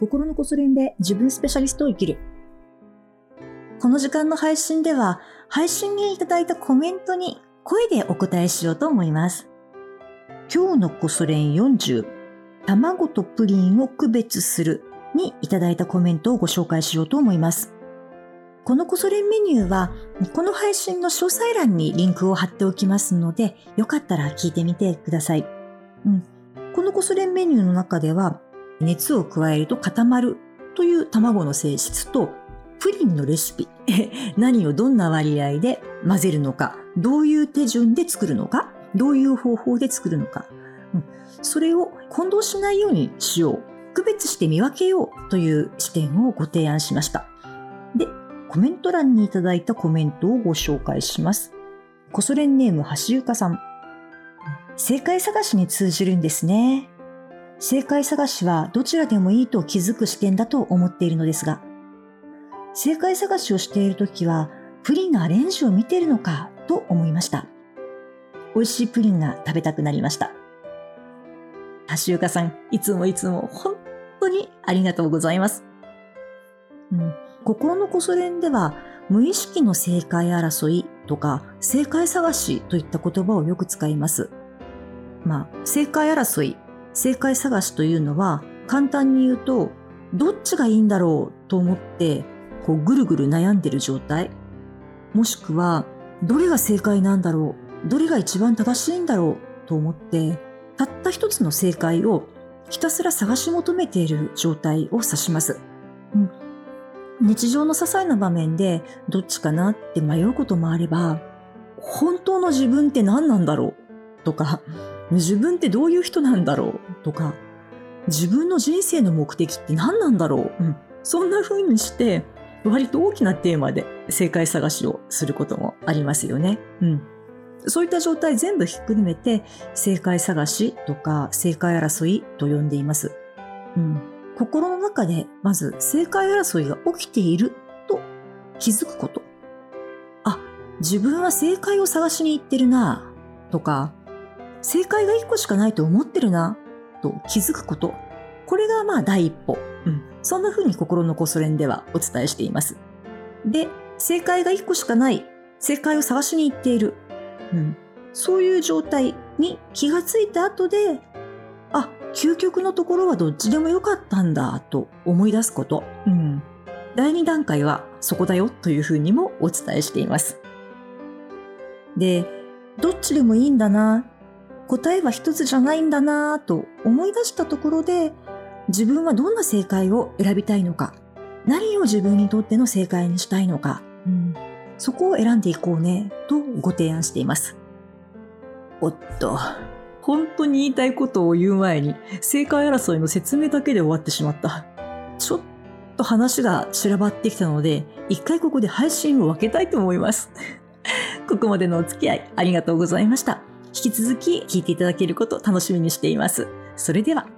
心のこそ練で自分スペシャリストを生きる。この時間の配信では、配信にいただいたコメントに声でお答えしようと思います。今日のこそ練40、卵とプリンを区別するにいただいたコメントをご紹介しようと思います。このこそ練メニューは、この配信の詳細欄にリンクを貼っておきますので、よかったら聞いてみてください。うん、このこそ練メニューの中では、熱を加えると固まるという卵の性質と、プリンのレシピ、何をどんな割合で混ぜるのか、どういう手順で作るのか、どういう方法で作るのか、うん、それを混同しないようにしよう、区別して見分けようという視点をご提案しました。で、コメント欄にいただいたコメントをご紹介します。コソレンネーム橋ゆかさん。正解探しに通じるんですね。正解探しはどちらでもいいと気づく視点だと思っているのですが、正解探しをしているときは、プリンのアレンジを見ているのかと思いました。美味しいプリンが食べたくなりました。橋岡さん、いつもいつも本当にありがとうございます。うん、心のこそ練では、無意識の正解争いとか、正解探しといった言葉をよく使います。まあ、正解争い、正解探しというのは、簡単に言うと、どっちがいいんだろうと思ってこうぐるぐる悩んでる状態。もしくは、どれが正解なんだろうどれが一番正しいんだろうと思って、たった一つの正解をひたすら探し求めている状態を指します。うん、日常の些細な場面でどっちかなって迷うこともあれば、本当の自分って何なんだろうとか、自分ってどういう人なんだろうとか、自分の人生の目的って何なんだろう、うん、そんな風にして割と大きなテーマで正解探しをすることもありますよね。うん。そういった状態全部ひっくるめて正解探しとか正解争いと呼んでいます。うん。心の中でまず正解争いが起きていると気づくこと。あ、自分は正解を探しに行ってるなとか、正解が一個しかないと思ってるなと気づくこと。これがまあ第一歩。うん。そんな風に心のこそ練ではお伝えしています。で、正解が一個しかない。正解を探しに行っている。うん。そういう状態に気がついた後で、あ、究極のところはどっちでもよかったんだと思い出すこと。うん。第2段階はそこだよというふうにもお伝えしています。で、どっちでもいいんだな、答えは一つじゃないんだなぁと思い出したところで、自分はどんな正解を選びたいのか、何を自分にとっての正解にしたいのか、うん、そこを選んでいこうね、とご提案しています。おっと、本当に言いたいことを言う前に、正解争いの説明だけで終わってしまった。ちょっと話が散らばってきたので、一回ここで配信を分けたいと思います。ここまでのお付き合いありがとうございました。引き続き聞いていただけること楽しみにしています。それでは。